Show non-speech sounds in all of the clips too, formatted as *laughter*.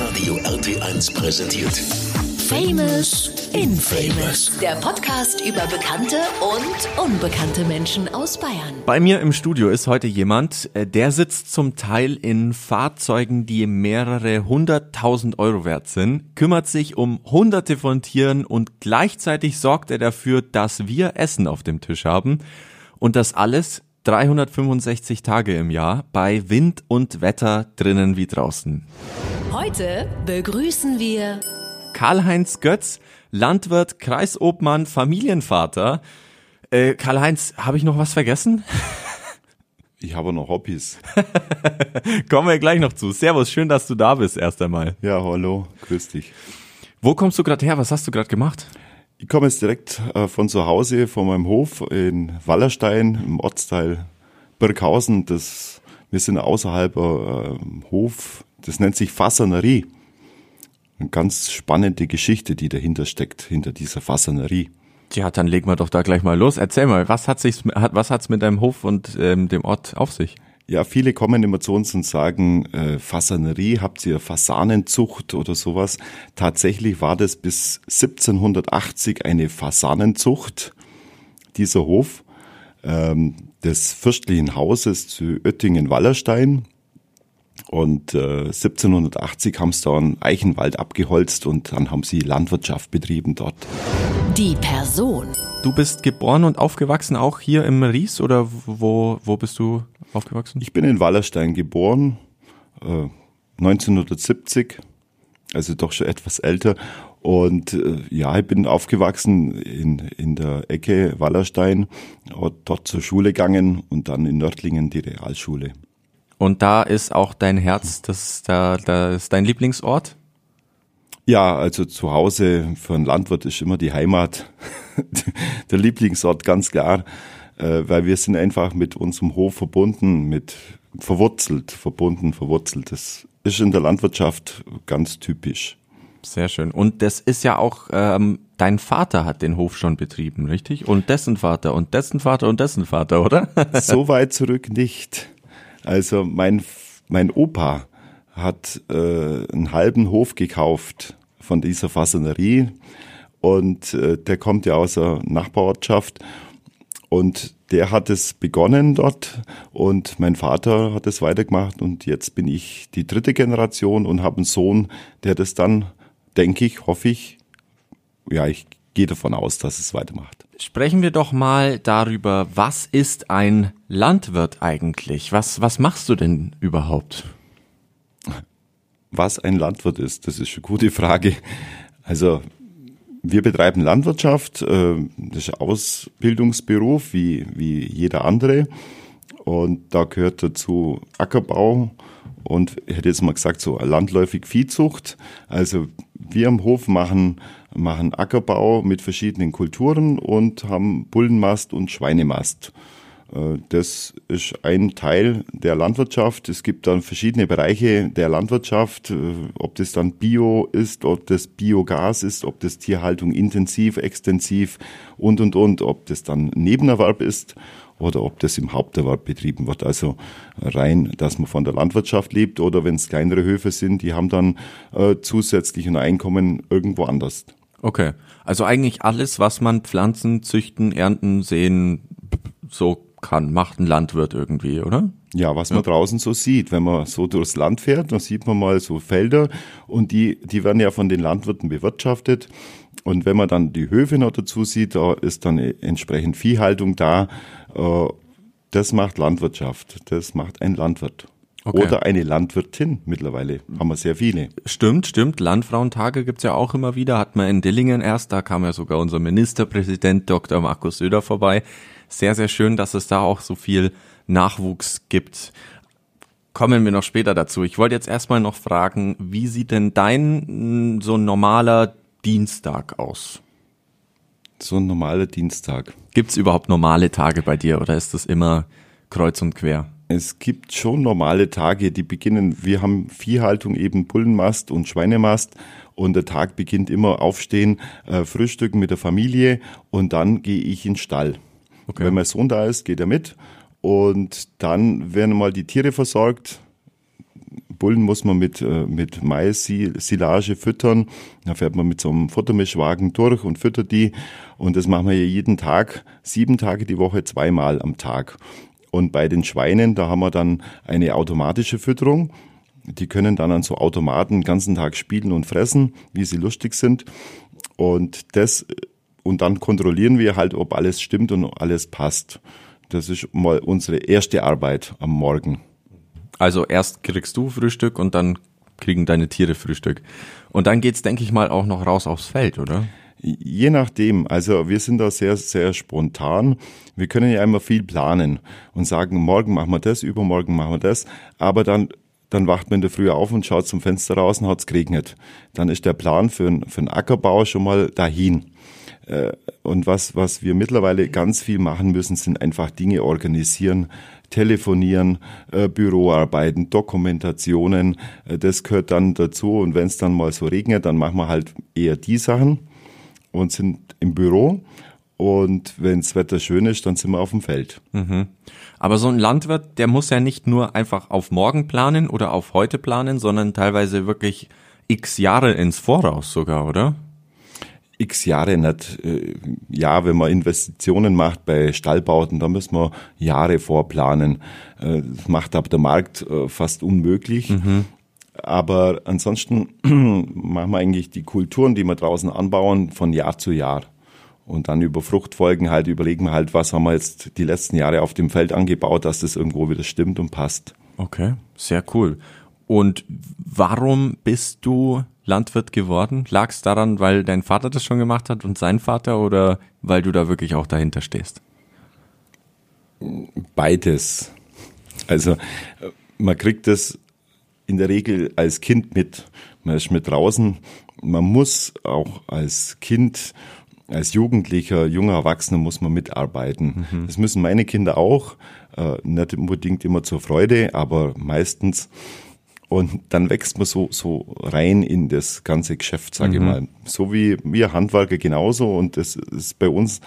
Hitradio RT1 präsentiert. Famous Infamous. Der Podcast über bekannte und unbekannte Menschen aus Bayern. Bei mir im Studio ist heute jemand, äh, der sitzt zum Teil in Fahrzeugen, die mehrere hunderttausend Euro wert sind, kümmert sich um hunderte von Tieren und gleichzeitig sorgt er dafür, dass wir Essen auf dem Tisch haben. Und das alles 365 Tage im Jahr bei Wind und Wetter drinnen wie draußen. Heute begrüßen wir Karl-Heinz Götz, Landwirt, Kreisobmann, Familienvater. Äh, Karl-Heinz, habe ich noch was vergessen? *laughs* Ich habe noch Hobbys. *laughs* Kommen wir gleich noch zu. Servus, schön, dass du da bist erst einmal. Ja, hallo, grüß dich. Wo kommst du gerade her? Was hast du gerade gemacht? Ich komme jetzt direkt äh, von zu Hause, von meinem Hof in Wallerstein im Ortsteil Birkhausen. Das, wir sind außerhalb äh, Hof, das nennt sich Fassanerie. Eine ganz spannende Geschichte, die dahinter steckt, hinter dieser Fassanerie. Ja, dann legen wir doch da gleich mal los. Erzähl mal, was hat sich, was hat's mit deinem Hof und ähm, dem Ort auf sich? Ja, viele kommen immer zu uns und sagen, äh, Fasanerie, habt ihr Fasanenzucht oder sowas? Tatsächlich war das bis 1780 eine Fasanenzucht, dieser Hof ähm, des fürstlichen Hauses zu Oettingen-Wallerstein. Und äh, 1780 haben sie da einen Eichenwald abgeholzt und dann haben sie Landwirtschaft betrieben dort. die Person. Du bist geboren und aufgewachsen auch hier im Ries oder wo, wo bist du aufgewachsen? Ich bin in Wallerstein geboren, äh, 1970, also doch schon etwas älter. Und äh, ja, ich bin aufgewachsen in, in der Ecke Wallerstein, dort zur Schule gegangen und dann in Nördlingen die Realschule. Und da ist auch dein Herz, das, da, da ist dein Lieblingsort? Ja, also zu Hause für einen Landwirt ist immer die Heimat *laughs* der Lieblingsort, ganz klar, äh, weil wir sind einfach mit unserem Hof verbunden, mit verwurzelt, verbunden, verwurzelt. Das ist in der Landwirtschaft ganz typisch. Sehr schön. Und das ist ja auch, ähm, dein Vater hat den Hof schon betrieben, richtig? Und dessen Vater und dessen Vater und dessen Vater, oder? *laughs* So weit zurück nicht. Also mein, mein Opa hat äh, einen halben Hof gekauft von dieser Fasanerie und äh, der kommt ja aus der Nachbarortschaft und der hat es begonnen dort und mein Vater hat es weitergemacht und jetzt bin ich die dritte Generation und habe einen Sohn, der das dann, denke ich, hoffe ich, ja, ich gehe davon aus, dass es weitermacht. Sprechen wir doch mal darüber, was ist ein Landwirt eigentlich? Was, was machst du denn überhaupt? Was ein Landwirt ist, das ist eine gute Frage. Also wir betreiben Landwirtschaft, äh, das ist ein Ausbildungsberuf wie, wie jeder andere. Und da gehört dazu Ackerbau und ich hätte jetzt mal gesagt, so landläufig Viehzucht. Also wir am Hof machen, machen Ackerbau mit verschiedenen Kulturen und haben Bullenmast und Schweinemast. Äh, Das ist ein Teil der Landwirtschaft. Es gibt dann verschiedene Bereiche der Landwirtschaft, äh, ob das dann Bio ist, ob das Biogas ist, ob das Tierhaltung intensiv, extensiv und, und, und, ob das dann Nebenerwerb ist oder ob das im Haupterwerb betrieben wird. Also rein, dass man von der Landwirtschaft lebt oder wenn es kleinere Höfe sind, die haben dann äh, zusätzlich ein Einkommen irgendwo anders. Okay. Also eigentlich alles, was man pflanzen, züchten, ernten, sehen, so kann, macht ein Landwirt irgendwie, oder? Ja, was man draußen so sieht, wenn man so durchs Land fährt, dann sieht man mal so Felder und die, die werden ja von den Landwirten bewirtschaftet. Und wenn man dann die Höfe noch dazu sieht, da ist dann entsprechend Viehhaltung da. Äh, Das macht Landwirtschaft. Das macht ein Landwirt. Okay. Oder eine Landwirtin mittlerweile. Haben wir sehr viele. Stimmt, stimmt. Landfrauentage gibt's ja auch immer wieder. Hat man in Dillingen erst, da kam ja sogar unser Ministerpräsident Dr. Markus Söder vorbei. Sehr, sehr schön, dass es da auch so viel Nachwuchs gibt. Kommen wir noch später dazu. Ich wollte jetzt erstmal noch fragen, wie sieht denn dein so normaler Dienstag aus? So ein normaler Dienstag. Gibt's überhaupt normale Tage bei dir oder ist das immer kreuz und quer? Es gibt schon normale Tage, die beginnen, wir haben Viehhaltung eben Bullenmast und Schweinemast und der Tag beginnt immer aufstehen, äh, frühstücken mit der Familie und dann gehe ich in den Stall. Okay. Wenn mein Sohn da ist, geht er mit und dann werden mal die Tiere versorgt, Bullen muss man mit, äh, mit Mais-Silage füttern. Da fährt man mit so einem Futtermischwagen durch und füttert die. Und das machen wir jeden Tag, sieben Tage die Woche, zweimal am Tag. Und bei den Schweinen, da haben wir dann eine automatische Fütterung. Die können dann an so Automaten den ganzen Tag spielen und fressen, wie sie lustig sind. Und das, und dann kontrollieren wir halt, ob alles stimmt und alles passt. Das ist mal unsere erste Arbeit am Morgen. Also erst kriegst du Frühstück und dann kriegen deine Tiere Frühstück. Und dann geht's, denke ich mal, auch noch raus aufs Feld, oder? Je nachdem. Also wir sind da sehr, sehr spontan. Wir können ja immer viel planen und sagen, morgen machen wir das, übermorgen machen wir das. Aber dann, dann wacht man in der Früh auf und schaut zum Fenster raus und hat's geregnet. Dann ist der Plan für, für einen Ackerbau schon mal dahin. Äh, und was, was wir mittlerweile ganz viel machen müssen, sind einfach Dinge organisieren, telefonieren, äh, Büroarbeiten, Dokumentationen. Äh, das gehört dann dazu. Und wenn es dann mal so regnet, dann machen wir halt eher die Sachen und sind im Büro. Und wenn das Wetter schön ist, dann sind wir auf dem Feld. Mhm. Aber so ein Landwirt, der muss ja nicht nur einfach auf morgen planen oder auf heute planen, sondern teilweise wirklich x Jahre ins Voraus sogar, oder? X Jahre nicht. Äh, ja, wenn man Investitionen macht bei Stallbauten, dann müssen wir Jahre vorplanen. Äh, das macht aber der Markt äh, fast unmöglich. Mhm. Aber ansonsten *clears throat* machen wir eigentlich die Kulturen, die wir draußen anbauen, von Jahr zu Jahr. Und dann über Fruchtfolgen halt überlegen wir halt, was haben wir jetzt die letzten Jahre auf dem Feld angebaut, dass das irgendwo wieder stimmt und passt. Okay, sehr cool. Und warum bist du Landwirt geworden? Lag es daran, weil dein Vater das schon gemacht hat und sein Vater oder weil du da wirklich auch dahinter stehst? Beides. Also man kriegt das in der Regel als Kind mit. Man ist mit draußen. Man muss auch als Kind, als Jugendlicher, junger Erwachsener muss man mitarbeiten. Mhm. Das müssen meine Kinder auch. Äh, nicht unbedingt immer zur Freude, aber meistens. Und dann wächst man so, so rein in das ganze Geschäft, sage mhm. ich mal. So wie wir Handwerker genauso. Und das ist bei uns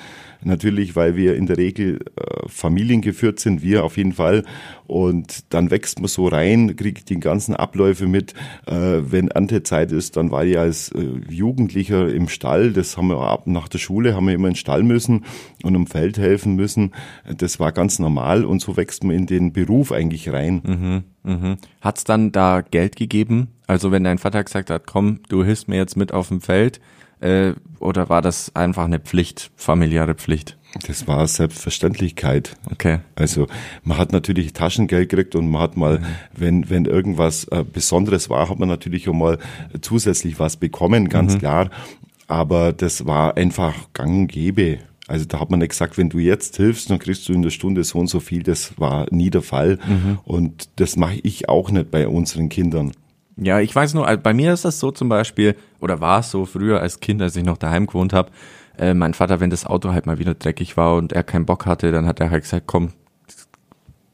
natürlich, weil wir in der Regel äh, familiengeführt sind, wir auf jeden Fall. Und dann wächst man so rein, kriegt die ganzen Abläufe mit. Äh, wenn Erntezeit ist, dann war ich als äh, Jugendlicher im Stall. Das haben wir ab nach der Schule, haben wir immer in den Stall müssen und im Feld helfen müssen. Das war ganz normal und so wächst man in den Beruf eigentlich rein. Mhm, mhm. Hat es dann da Geld gegeben? Also wenn dein Vater gesagt hat, komm, du hilfst mir jetzt mit auf dem Feld, äh, oder war das einfach eine Pflicht, familiäre Pflicht? Das war Selbstverständlichkeit. Okay. Also man hat natürlich Taschengeld gekriegt und man hat mal, mhm. wenn, wenn irgendwas äh, Besonderes war, hat man natürlich auch mal zusätzlich was bekommen, ganz mhm. klar. Aber das war einfach gang und gäbe. Also da hat man nicht gesagt, wenn du jetzt hilfst, dann kriegst du in der Stunde so und so viel. Das war nie der Fall. Mhm. Und das mache ich auch nicht bei unseren Kindern. Ja, ich weiß nur, bei mir ist das so zum Beispiel, oder war es so früher als Kind, als ich noch daheim gewohnt habe, äh, mein Vater, wenn das Auto halt mal wieder dreckig war und er keinen Bock hatte, dann hat er halt gesagt, komm,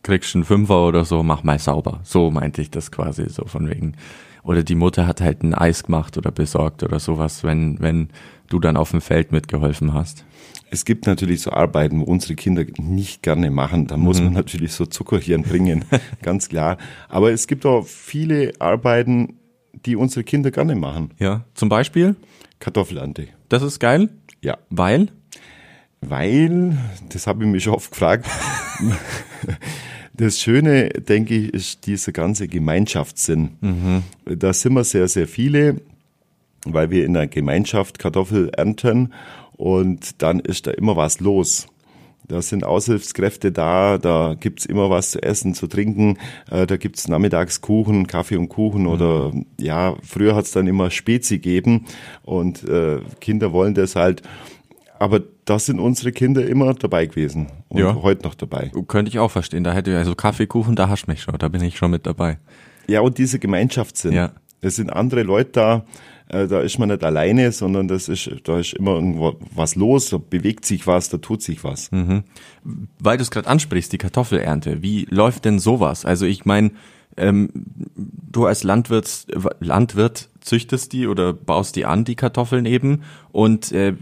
kriegst einen Fünfer oder so, mach mal sauber. So meinte ich das quasi, so von wegen. Oder die Mutter hat halt ein Eis gemacht oder besorgt oder sowas, wenn, wenn du dann auf dem Feld mitgeholfen hast. Es gibt natürlich so Arbeiten, wo unsere Kinder nicht gerne machen. Da muss mhm. man natürlich so Zuckerhirn bringen, *laughs* ganz klar. Aber es gibt auch viele Arbeiten, die unsere Kinder gerne machen. Ja, zum Beispiel? Kartoffelernte. Das ist geil? Ja. Weil? Weil, das habe ich mich schon oft gefragt. Das Schöne, denke ich, ist dieser ganze Gemeinschaftssinn. Mhm. Da sind wir sehr, sehr viele, weil wir in der Gemeinschaft Kartoffel ernten und dann ist da immer was los. Da sind Aushilfskräfte da, da gibt's immer was zu essen, zu trinken, äh, da gibt's nachmittags Kuchen, Kaffee und Kuchen mhm. oder ja, früher hat's dann immer Spezi gegeben und äh, Kinder wollen das halt. Aber da sind unsere Kinder immer dabei gewesen und ja. heute noch dabei. Könnte ich auch verstehen. Da hätte ich also Kaffeekuchen, da hast mich schon, da bin ich schon mit dabei. Ja, und diese Gemeinschaftssinn. Ja. Es sind andere Leute da, äh, da ist man nicht alleine, sondern das ist, da ist immer irgendwo was los, da bewegt sich was, da tut sich was. Mhm. Weil du es gerade ansprichst, die Kartoffelernte, wie läuft denn sowas? Also ich meine, ähm, du als Landwirt, Landwirt züchtest die oder baust die an, die Kartoffeln eben, und äh,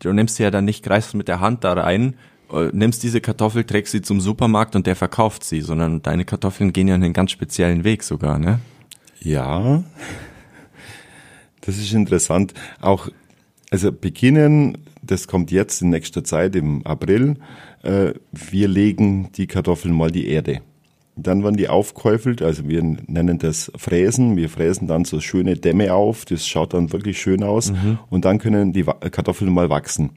du nimmst sie ja dann nicht, greifst mit der Hand da rein, äh, nimmst diese Kartoffel, trägst sie zum Supermarkt und der verkauft sie, sondern deine Kartoffeln gehen ja einen ganz speziellen Weg sogar, ne? Ja, das ist interessant. Auch, also beginnen, das kommt jetzt in nächster Zeit im April, äh, wir legen die Kartoffeln mal die Erde. Dann werden die aufgekäufelt, also wir nennen das Fräsen. Wir fräsen dann so schöne Dämme auf, das schaut dann wirklich schön aus. Mhm. Und dann können die Kartoffeln mal wachsen.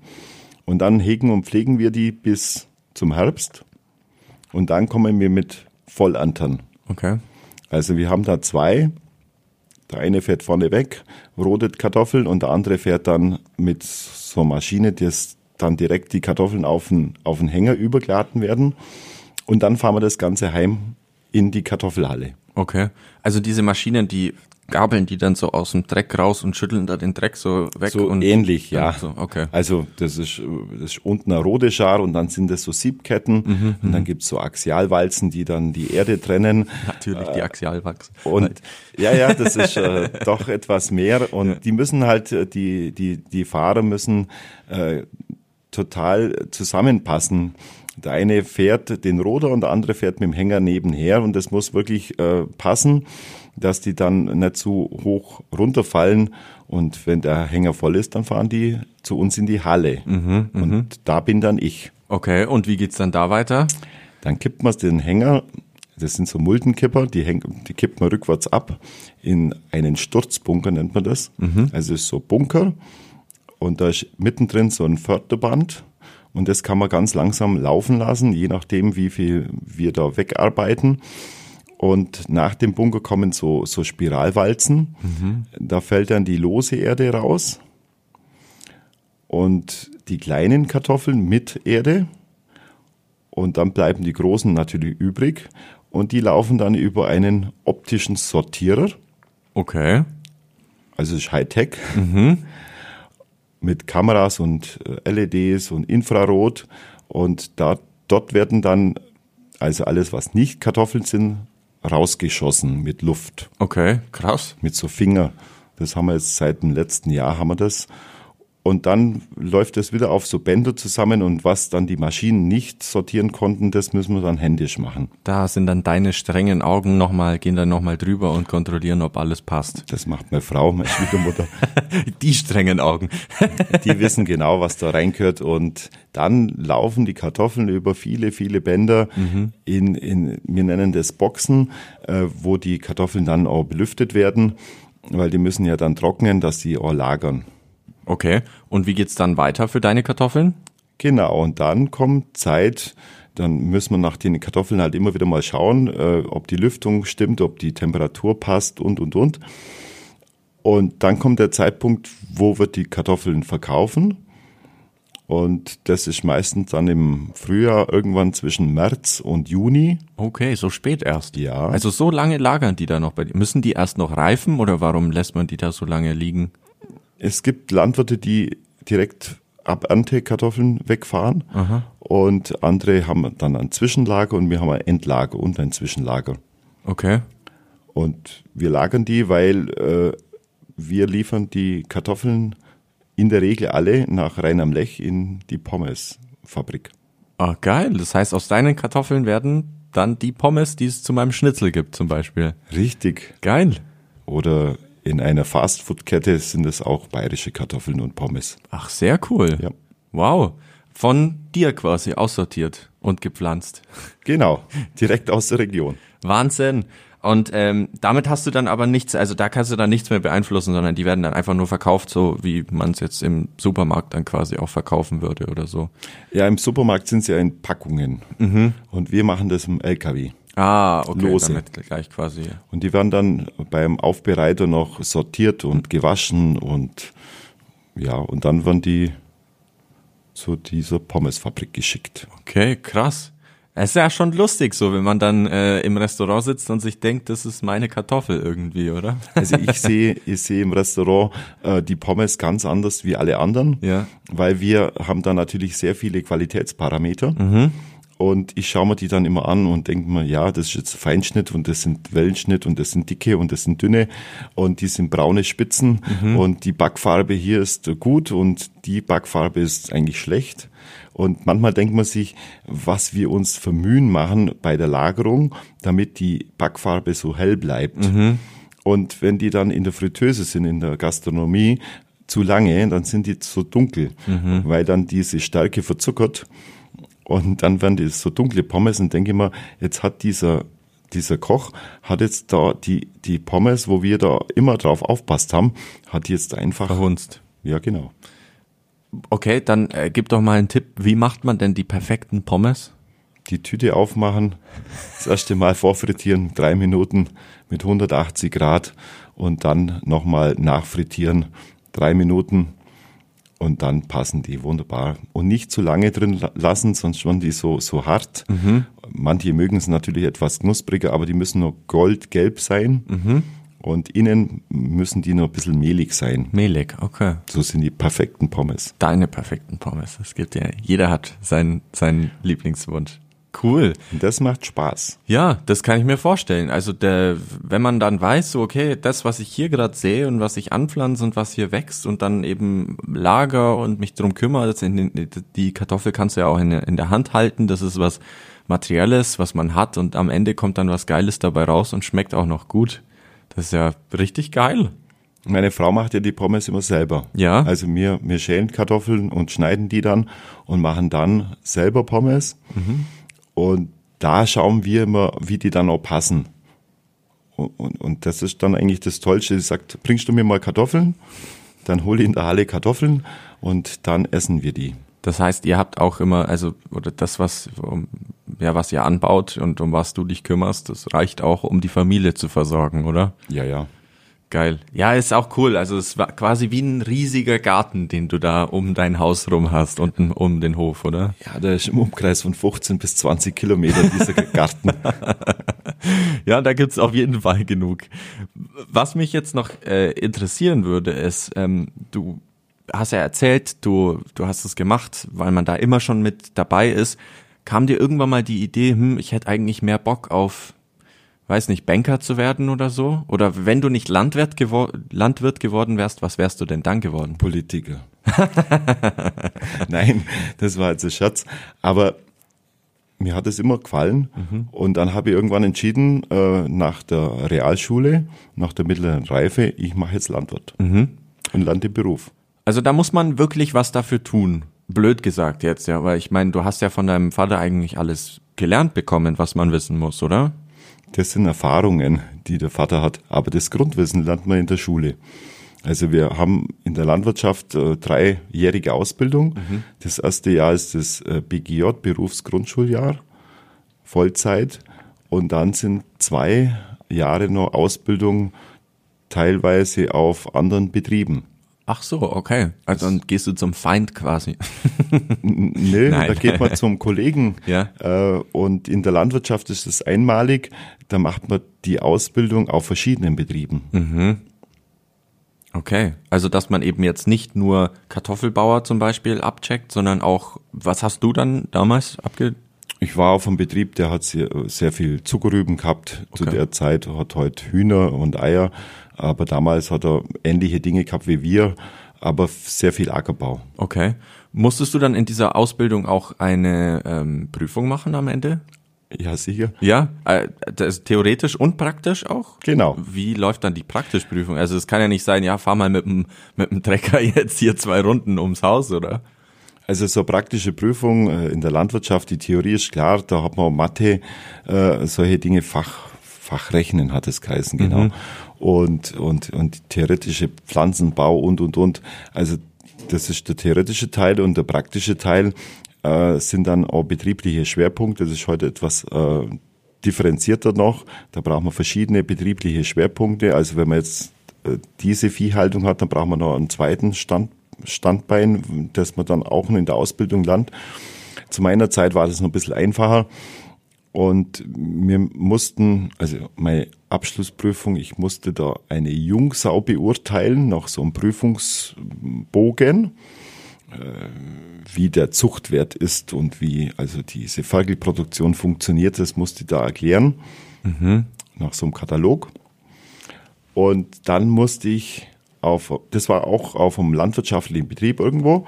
Und dann hegen und pflegen wir die bis zum Herbst. Und dann kommen wir mit Vollantern. Okay. Also wir haben da zwei. Der eine fährt vorne weg, rodet Kartoffeln und der andere fährt dann mit so einer Maschine, dass dann direkt die Kartoffeln auf den, auf den Hänger übergeladen werden. Und dann fahren wir das Ganze heim in die Kartoffelhalle. Okay. Also diese Maschinen, die gabeln die dann so aus dem Dreck raus und schütteln da den Dreck so weg. So und ähnlich, ja. So, okay. Also das ist, das ist unten ein Rodeschar und dann sind das so Siebketten mhm, und dann mhm. gibt's so Axialwalzen, die dann die Erde trennen. Natürlich die Axialwachs. Und ja, ja, das ist äh, *laughs* doch etwas mehr und ja. die müssen halt, äh, die, die, die Fahrer müssen äh, total zusammenpassen. Der eine fährt den Roder und der andere fährt mit dem Hänger nebenher und das muss wirklich äh, passen dass die dann nicht zu hoch runterfallen. Und wenn der Hänger voll ist, dann fahren die zu uns in die Halle. Mhm, und mhm. da bin dann ich. Okay, und wie geht's dann da weiter? Dann kippt man den Hänger, das sind so Muldenkipper, die, häng, die kippt man rückwärts ab in einen Sturzbunker, nennt man das. Mhm. Also ist so Bunker und da ist mittendrin so ein Förderband und das kann man ganz langsam laufen lassen, je nachdem, wie viel wir da wegarbeiten. Und nach dem Bunker kommen so, so Spiralwalzen. Mhm. Da fällt dann die lose Erde raus. Und die kleinen Kartoffeln mit Erde. Und dann bleiben die großen natürlich übrig. Und die laufen dann über einen optischen Sortierer. Okay. Also ist Hightech. Mhm. Mit Kameras und äh, LEDs und Infrarot. Und da, dort werden dann, also alles, was nicht Kartoffeln sind, rausgeschossen mit Luft. Okay, krass. Mit so Finger. Das haben wir jetzt seit dem letzten Jahr haben wir das. Und dann läuft es wieder auf so Bänder zusammen und was dann die Maschinen nicht sortieren konnten, das müssen wir dann händisch machen. Da sind dann deine strengen Augen nochmal, gehen dann nochmal drüber und kontrollieren, ob alles passt. Das macht meine Frau, meine Schwiegermutter. *laughs* die strengen Augen. *laughs* die wissen genau, was da reingehört und dann laufen die Kartoffeln über viele, viele Bänder mhm. in, in, wir nennen das Boxen, äh, wo die Kartoffeln dann auch belüftet werden, weil die müssen ja dann trocknen, dass sie auch lagern. Okay. Und wie geht's dann weiter für deine Kartoffeln? Genau. Und dann kommt Zeit, dann müssen wir nach den Kartoffeln halt immer wieder mal schauen, äh, ob die Lüftung stimmt, ob die Temperatur passt und, und, und. Und dann kommt der Zeitpunkt, wo wir die Kartoffeln verkaufen. Und das ist meistens dann im Frühjahr irgendwann zwischen März und Juni. Okay, so spät erst. Ja. Also so lange lagern die da noch bei dir. Müssen die erst noch reifen oder warum lässt man die da so lange liegen? Es gibt Landwirte, die direkt ab Ernte Kartoffeln wegfahren Aha. und andere haben dann ein Zwischenlager und wir haben ein Endlager und ein Zwischenlager. Okay. Und wir lagern die, weil äh, wir liefern die Kartoffeln in der Regel alle nach Rhein am Lech in die Pommesfabrik. Ah, geil. Das heißt, aus deinen Kartoffeln werden dann die Pommes, die es zu meinem Schnitzel gibt, zum Beispiel. Richtig. Geil. Oder in einer Fastfood-Kette sind es auch bayerische Kartoffeln und Pommes. Ach, sehr cool. Ja. Wow. Von dir quasi aussortiert und gepflanzt. Genau, *laughs* direkt aus der Region. Wahnsinn. Und ähm, damit hast du dann aber nichts, also da kannst du dann nichts mehr beeinflussen, sondern die werden dann einfach nur verkauft, so wie man es jetzt im Supermarkt dann quasi auch verkaufen würde oder so. Ja, im Supermarkt sind sie ja in Packungen. Mhm. Und wir machen das im LKW. Ah, okay, Lose. damit gleich quasi. Und die werden dann beim Aufbereiter noch sortiert und gewaschen und ja, und dann werden die zu dieser Pommesfabrik geschickt. Okay, krass. Es ist ja schon lustig, so wenn man dann äh, im Restaurant sitzt und sich denkt, das ist meine Kartoffel irgendwie, oder? *laughs* Also ich sehe, ich sehe im Restaurant äh, die Pommes ganz anders wie alle anderen, ja. weil wir haben da natürlich sehr viele Qualitätsparameter. Mhm. Und ich schaue mir die dann immer an und denke mir, ja, das ist jetzt Feinschnitt und das sind Wellenschnitt und das sind dicke und das sind dünne und die sind braune Spitzen mhm. und die Backfarbe hier ist gut und die Backfarbe ist eigentlich schlecht. Und manchmal denkt man sich, was wir uns vermühen machen bei der Lagerung, damit die Backfarbe so hell bleibt. Mhm. Und wenn die dann in der Fritteuse sind, in der Gastronomie, zu lange, dann sind die so dunkel, weil dann diese Stärke verzuckert. Und dann werden die so dunkle Pommes und denke ich mir, jetzt hat dieser, dieser Koch, hat jetzt da die, die Pommes, wo wir da immer drauf aufpasst haben, hat jetzt einfach, Verhunzt. ja genau. Okay, dann äh, gib doch mal einen Tipp. Wie macht man denn die perfekten Pommes? die Tüte aufmachen, das erste Mal vorfrittieren, drei Minuten mit 180 Grad und dann nochmal nachfrittieren, drei Minuten und dann passen die wunderbar. Und nicht zu lange drin la- lassen, sonst schon die so, so hart. Manche mögen es natürlich etwas knuspriger, aber die müssen nur goldgelb sein. Und innen müssen die nur ein bisschen mehlig sein. Mehlig, okay. So sind die perfekten Pommes. Deine perfekten Pommes. Es gibt ja, jeder hat seinen, seinen Lieblingswunsch. Cool. Das macht Spaß. Ja, das kann ich mir vorstellen. Also der, wenn man dann weiß, so okay, das, was ich hier gerade sehe und was ich anpflanze und was hier wächst und dann eben lager und mich drum kümmere, das in den, die Kartoffel kannst du ja auch in, in der Hand halten. Das ist was Materielles, was man hat und am Ende kommt dann was Geiles dabei raus und schmeckt auch noch gut. Das ist ja richtig geil. Meine Frau macht ja die Pommes immer selber. Ja. Also wir, wir schälen Kartoffeln und schneiden die dann und machen dann selber Pommes. Und da schauen wir immer, wie die dann auch passen. Und, und, und das ist dann eigentlich das Tollste. Sie sagt, bringst du mir mal Kartoffeln? Dann hole ich in der Halle Kartoffeln und dann essen wir die. Das heißt, ihr habt auch immer, also, oder das, was, um, ja, was ihr anbaut und um was du dich kümmerst, das reicht auch, um die Familie zu versorgen, oder? Ja, ja. Geil. Ja, ist auch cool. Also es war quasi wie ein riesiger Garten, den du da um dein Haus rum hast und um den Hof, oder? Ja, der ist im Umkreis von 15 bis 20 Kilometer, dieser Garten. *laughs* Ja, da gibt's auf jeden Fall genug. Was mich jetzt noch äh, interessieren würde, ist, ähm, du hast ja erzählt, du, du hast es gemacht, weil man da immer schon mit dabei ist. Kam dir irgendwann mal die Idee, hm, ich hätte eigentlich mehr Bock auf, weiß nicht, Banker zu werden oder so? Oder wenn du nicht Landwirt, gewor Landwirt geworden wärst, was wärst du denn dann geworden? Politiker. *laughs* Nein, das war jetzt ein Scherz. Aber mir hat es immer gefallen. Und dann habe ich irgendwann entschieden, äh, nach der Realschule, nach der mittleren Reife, ich mache jetzt Landwirt. Und lerne den Beruf. Also da muss man wirklich was dafür tun. Blöd gesagt jetzt, ja, weil ich meine, du hast ja von deinem Vater eigentlich alles gelernt bekommen, was man wissen muss, oder? Das sind Erfahrungen, die der Vater hat. Aber das Grundwissen lernt man in der Schule. Also wir haben in der Landwirtschaft äh, dreijährige Ausbildung. Das erste Jahr ist das äh, BGJ, Berufsgrundschuljahr, Vollzeit. Und dann sind zwei Jahre noch Ausbildung teilweise auf anderen Betrieben. Ach so, okay. Also dann gehst du zum Feind quasi. Nö, Nein. da geht man zum Kollegen. *laughs* Ja. Äh, und in der Landwirtschaft ist es einmalig. Da macht man die Ausbildung auf verschiedenen Betrieben. Okay. Also dass man eben jetzt nicht nur Kartoffelbauer zum Beispiel abcheckt, sondern auch, was hast du dann damals abge... Ich war auf einem Betrieb, der hat sehr, sehr viel Zuckerrüben gehabt. Zu Okay. der Zeit hat heute Hühner und Eier. Aber damals hat er ähnliche Dinge gehabt wie wir, aber sehr viel Ackerbau. Okay. Musstest du dann in dieser Ausbildung auch eine ähm, Prüfung machen am Ende? Ja, sicher. Ja, das ist theoretisch und praktisch auch? Genau. Wie läuft dann die praktische Prüfung? Also es kann ja nicht sein, ja, fahr mal mit dem, mit dem Trecker *laughs* jetzt hier zwei Runden ums Haus, oder? Also so praktische Prüfung äh, in der Landwirtschaft, die Theorie ist klar, da hat man Mathe, äh, solche Dinge, Fach, Fachrechnen hat es geheißen, genau. Und, und, und theoretische Pflanzenbau und, und, und. Also das ist der theoretische Teil und der praktische Teil äh, sind dann auch betriebliche Schwerpunkte. Das ist heute etwas äh, differenzierter noch. Da braucht man verschiedene betriebliche Schwerpunkte. Also wenn man jetzt äh, diese Viehhaltung hat, dann braucht man noch einen zweiten Stand, Standbein, das man dann auch in der Ausbildung lernt. Zu meiner Zeit war das noch ein bisschen einfacher. Und wir mussten, also meine Abschlussprüfung, ich musste da eine Jungsau beurteilen, nach so einem Prüfungsbogen, äh, wie der Zuchtwert ist und wie also diese Ferkelproduktion funktioniert, das musste ich da erklären, nach so einem Katalog. Und dann musste ich auf, das war auch auf einem landwirtschaftlichen Betrieb irgendwo,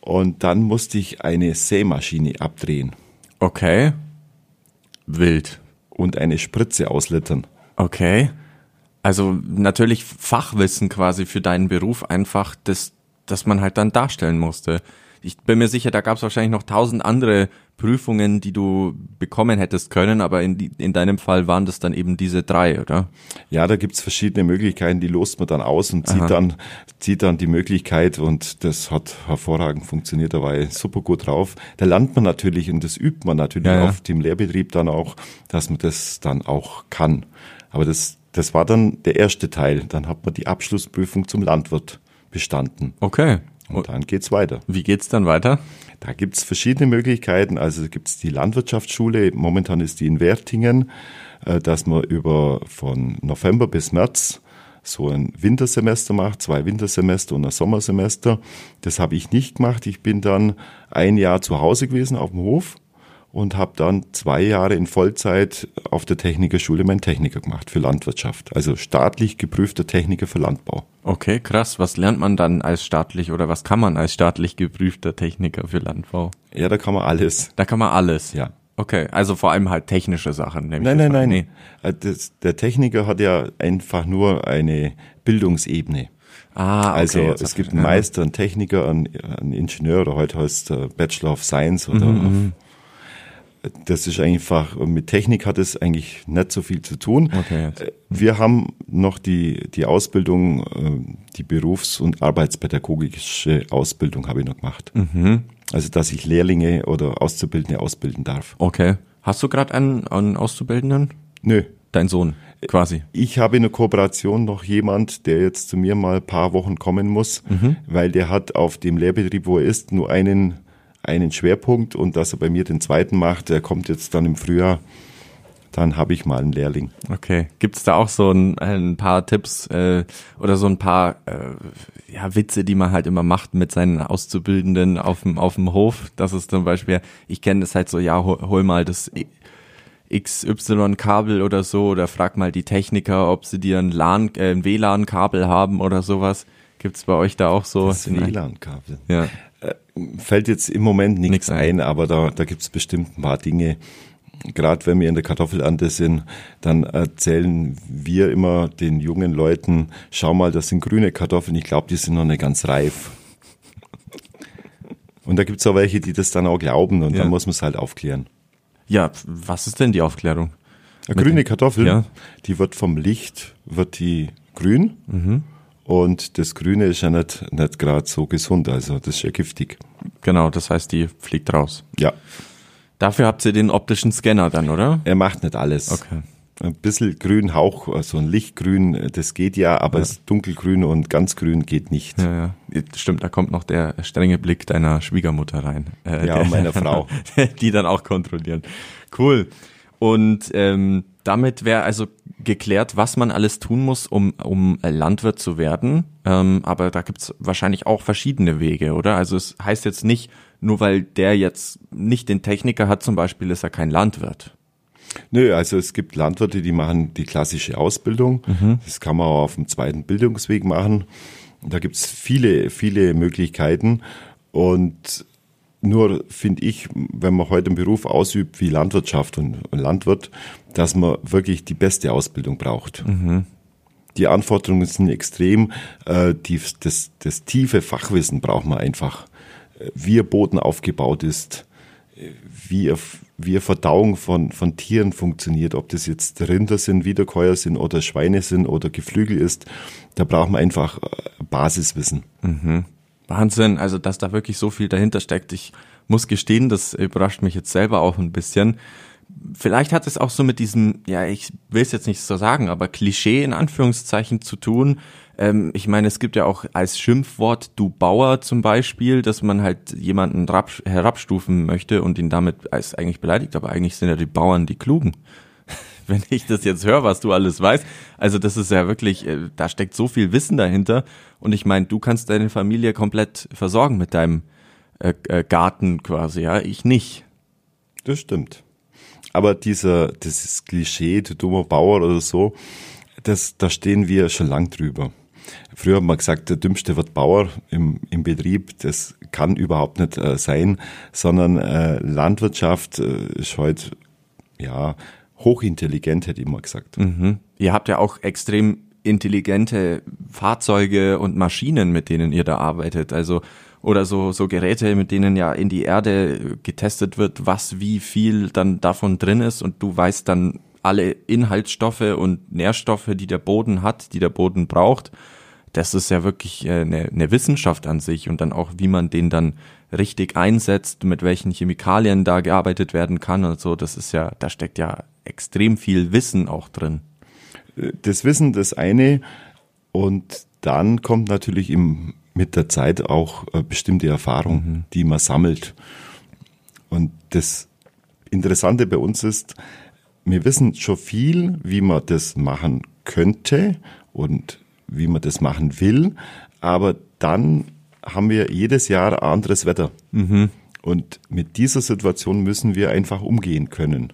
und dann musste ich eine Sämaschine abdrehen Okay. Wild. und eine Spritze auslettern. Okay. Also natürlich Fachwissen quasi für deinen Beruf einfach, das, das man halt dann darstellen musste. Ich bin mir sicher, da gab es wahrscheinlich noch tausend andere Prüfungen, die du bekommen hättest können, aber in, die, in deinem Fall waren das dann eben diese drei, oder? Ja, da gibt's verschiedene Möglichkeiten, die lost man dann aus und zieht dann, zieht dann die Möglichkeit und das hat hervorragend funktioniert, da war ich super gut drauf. Da lernt man natürlich und das übt man natürlich Ja, ja. auf dem Lehrbetrieb dann auch, dass man das dann auch kann. Aber das, das war dann der erste Teil. Dann hat man die Abschlussprüfung zum Landwirt bestanden. Okay. Und dann geht's weiter. Wie geht's dann weiter? Da gibt's verschiedene Möglichkeiten. Also gibt's die Landwirtschaftsschule, momentan ist die in Wertingen, äh, dass man über von November bis März so ein Wintersemester macht, zwei Wintersemester und ein Sommersemester. Das habe ich nicht gemacht. Ich bin dann ein Jahr zu Hause gewesen auf dem Hof und habe dann zwei Jahre in Vollzeit auf der Technikerschule meinen Techniker gemacht für Landwirtschaft. Also staatlich geprüfter Techniker für Landbau. Okay, krass. Was lernt man dann als staatlich oder was kann man als staatlich geprüfter Techniker für Landbau? Ja, da kann man alles. Da kann man alles. Ja. Okay, also vor allem halt technische Sachen. nehme ich Nein, nein, mal. nein. Äh, Das, der Techniker hat ja einfach nur eine Bildungsebene. Ah, okay. Also es gibt einen. Meister, einen Techniker, einen, einen Ingenieur oder heute heißt es Bachelor of Science oder Mhm, das ist einfach, mit Technik hat es eigentlich nicht so viel zu tun. Okay, jetzt. Äh, Wir haben noch die, die Ausbildung, äh, die Berufs- und Arbeitspädagogische Ausbildung habe ich noch gemacht. Mhm. Also dass ich Lehrlinge oder Auszubildende ausbilden darf. Okay. Hast du gerade einen, einen Auszubildenden? Nö, Dein Sohn, quasi. Ich habe in der Kooperation noch jemand, der jetzt zu mir mal ein paar Wochen kommen muss, weil der hat auf dem Lehrbetrieb, wo er ist, nur einen, einen Schwerpunkt und dass er bei mir den zweiten macht, der kommt jetzt dann im Frühjahr, dann habe ich mal einen Lehrling. Okay. Gibt's da auch so ein, ein paar Tipps äh, oder so ein paar äh, ja, Witze, die man halt immer macht mit seinen Auszubildenden auf dem, auf dem Hof? Das ist zum Beispiel, ich kenne das halt so, ja, hol, hol mal das XY-Kabel oder so oder frag mal die Techniker, ob sie dir ein, LAN, äh, ein WLAN-Kabel haben oder sowas. Gibt's bei euch da auch so? Das WLAN-Kabel. Ja. Fällt jetzt im Moment nichts ein, aber da, da gibt es bestimmt ein paar Dinge. Gerade wenn wir in der Kartoffelernte sind, dann erzählen wir immer den jungen Leuten, schau mal, das sind grüne Kartoffeln, ich glaube, die sind noch nicht ganz reif. Und da gibt es auch welche, die das dann auch glauben und Ja. dann muss man es halt aufklären. Ja, was ist denn die Aufklärung? Eine grüne Kartoffel, Ja. die wird vom Licht, wird die grün Mhm. Und das Grüne ist ja nicht, nicht gerade so gesund, also das ist ja giftig. Genau, das heißt, die fliegt raus. Ja, Dafür habt ihr den optischen Scanner dann, oder? er macht nicht alles. Okay. Ein bisschen grün Hauch, also ein Lichtgrün, das geht ja, aber es dunkelgrün und ganz grün geht nicht. Ja, ja. Stimmt, da kommt noch der strenge Blick deiner Schwiegermutter rein. Äh, Ja, der- meiner *laughs* Frau. Die dann auch kontrollieren. Cool. Und ähm, damit wäre also geklärt, was man alles tun muss, um, um Landwirt zu werden. Ähm, aber da gibt's wahrscheinlich auch verschiedene Wege, oder? Also es heißt jetzt nicht, nur weil der jetzt nicht den Techniker hat, zum Beispiel, ist er kein Landwirt. Nö, also es gibt Landwirte, die machen die klassische Ausbildung. Das kann man auch auf dem zweiten Bildungsweg machen. Da gibt's viele, viele Möglichkeiten. Und nur finde ich, wenn man heute einen Beruf ausübt wie Landwirtschaft und Landwirt, dass man wirklich die beste Ausbildung braucht. Die Anforderungen sind extrem. Äh, die, das, das tiefe Fachwissen braucht man einfach. Wie ein Boden aufgebaut ist, wie, wie Verdauung von, von Tieren funktioniert, ob das jetzt Rinder sind, Wiederkäuer sind oder Schweine sind oder Geflügel ist, da braucht man einfach äh, Basiswissen. Wahnsinn, also dass da wirklich so viel dahinter steckt. Ich muss gestehen, das überrascht mich jetzt selber auch ein bisschen. Vielleicht hat es auch so mit diesem, ja, ich will es jetzt nicht so sagen, aber Klischee in Anführungszeichen zu tun. Ähm, ich meine, es gibt ja auch als Schimpfwort du Bauer zum Beispiel, dass man halt jemanden rab- herabstufen möchte und ihn damit als eigentlich beleidigt, aber eigentlich sind ja die Bauern die Klugen *laughs* wenn ich das jetzt höre, was du alles weißt. Also das ist ja wirklich, äh, da steckt so viel Wissen dahinter. Und ich meine, du kannst deine Familie komplett versorgen mit deinem äh, äh, Garten quasi, ja, ich nicht. Das stimmt. Aber dieser, dieses Klischee, du dummer Bauer oder so, das, da stehen wir schon lang drüber. Früher haben wir gesagt, der Dümmste wird Bauer im, im Betrieb. Das kann überhaupt nicht äh, sein, sondern äh, Landwirtschaft äh, ist heute, ja, hochintelligent, hätte ich mal gesagt. Mhm. Ihr habt ja auch extrem intelligente Fahrzeuge und Maschinen, mit denen ihr da arbeitet. Also oder so, so Geräte, mit denen ja in die Erde getestet wird, was wie viel dann davon drin ist und du weißt dann alle Inhaltsstoffe und Nährstoffe, die der Boden hat, die der Boden braucht. Das ist ja wirklich eine, äh, eine Wissenschaft an sich und dann auch, wie man den dann richtig einsetzt, mit welchen Chemikalien da gearbeitet werden kann und so. Das ist ja, da steckt ja extrem viel Wissen auch drin. Das Wissen, das eine und dann kommt natürlich im mit der Zeit auch äh, bestimmte Erfahrung, mhm. die man sammelt. Und das Interessante bei uns ist, wir wissen schon viel, wie man das machen könnte und wie man das machen will, aber dann haben wir jedes Jahr anderes Wetter. Mhm. Und mit dieser Situation müssen wir einfach umgehen können.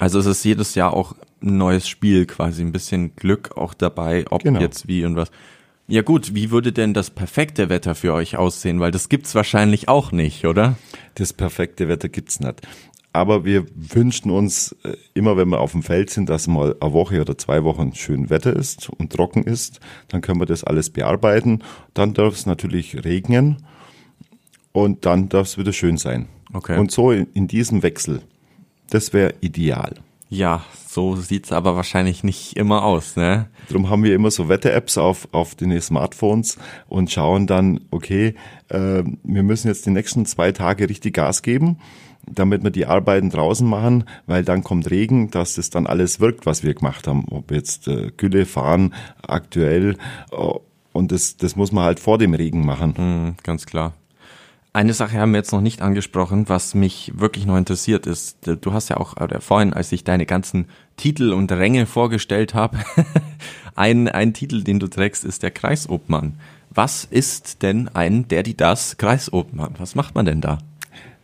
Also es ist jedes Jahr auch ein neues Spiel, quasi ein bisschen Glück auch dabei, ob genau. jetzt wie und was. Ja gut, wie würde denn das perfekte Wetter für euch aussehen? Weil das gibt's wahrscheinlich auch nicht, oder? Das perfekte Wetter gibt's nicht. Aber wir wünschen uns äh, immer, wenn wir auf dem Feld sind, dass mal eine Woche oder zwei Wochen schön Wetter ist und trocken ist. Dann können wir das alles bearbeiten. Dann darf es natürlich regnen und dann darf es wieder schön sein. Okay. Und so in, in diesem Wechsel. Das wäre ideal. Ja, so sieht's aber wahrscheinlich nicht immer aus, ne? Darum haben wir immer so Wetter-Apps auf, auf den Smartphones und schauen dann, okay, äh, wir müssen jetzt die nächsten zwei Tage richtig Gas geben, damit wir die Arbeiten draußen machen, weil dann kommt Regen, dass das dann alles wirkt, was wir gemacht haben. Ob jetzt äh, Gülle fahren, aktuell, äh, und das, das muss man halt vor dem Regen machen. Mhm, ganz klar. Eine Sache haben wir jetzt noch nicht angesprochen, was mich wirklich noch interessiert ist. Du hast ja auch, oder vorhin, als ich deine ganzen Titel und Ränge vorgestellt habe, *laughs* ein, ein Titel, den du trägst, ist der Kreisobmann. Was ist denn ein der die das Kreisobmann? Was macht man denn da?